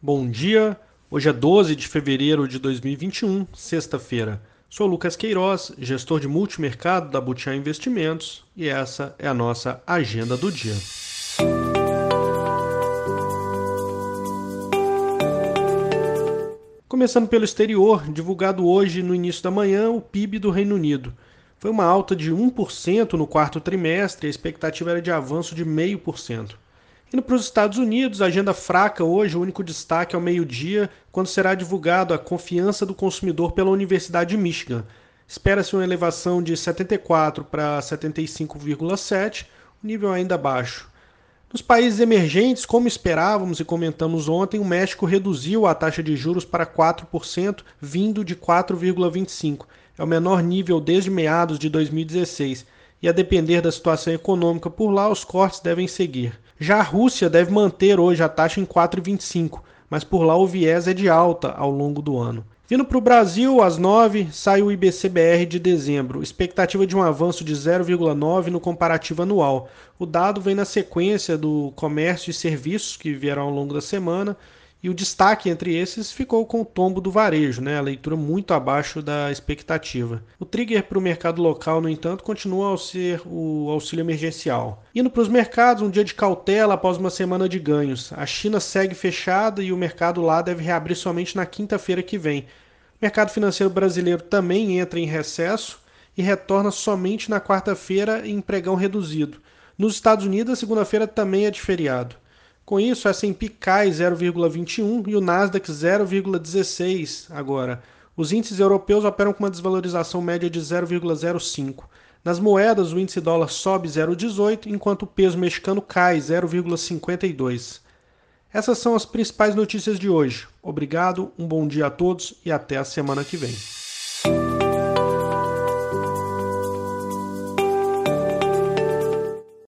Bom dia, hoje é 12 de fevereiro de 2021, sexta-feira. Sou Lucas Queiroz, gestor de multimercado da Butiá Investimentos e essa é a nossa agenda do dia. Começando pelo exterior, divulgado hoje no início da manhã o PIB do Reino Unido. Foi uma alta de 1% no quarto trimestre, a expectativa era de avanço de 0,5%. Indo para os Estados Unidos, agenda fraca hoje, o único destaque ao meio-dia, quando será divulgado a confiança do consumidor pela Universidade de Michigan. Espera-se uma elevação de 74 para 75,7, nível ainda baixo. Nos países emergentes, como esperávamos e comentamos ontem, o México reduziu a taxa de juros para 4%, vindo de 4,25%. É o menor nível desde meados de 2016 e a depender da situação econômica por lá, os cortes devem seguir. Já a Rússia deve manter hoje a taxa em 4,25, mas por lá o viés é de alta ao longo do ano. Vindo para o Brasil, às 9 sai o IBCBR de dezembro, expectativa de um avanço de 0,9 no comparativo anual. O dado vem na sequência do comércio e serviços que vieram ao longo da semana e o destaque entre esses ficou com o tombo do varejo, né? a leitura muito abaixo da expectativa. O trigger para o mercado local, no entanto, continua a ser o auxílio emergencial. Indo para os mercados, um dia de cautela após uma semana de ganhos. A China segue fechada e o mercado lá deve reabrir somente na quinta-feira que vem. O mercado financeiro brasileiro também entra em recesso e retorna somente na quarta-feira em pregão reduzido. Nos Estados Unidos, a segunda-feira também é de feriado. Com isso, S&P cai 0,21 e o Nasdaq 0,16 agora. Os índices europeus operam com uma desvalorização média de 0,05. Nas moedas, o índice dólar sobe 0,18, enquanto o peso mexicano cai 0,52. Essas são as principais notícias de hoje. Obrigado, um bom dia a todos e até a semana que vem.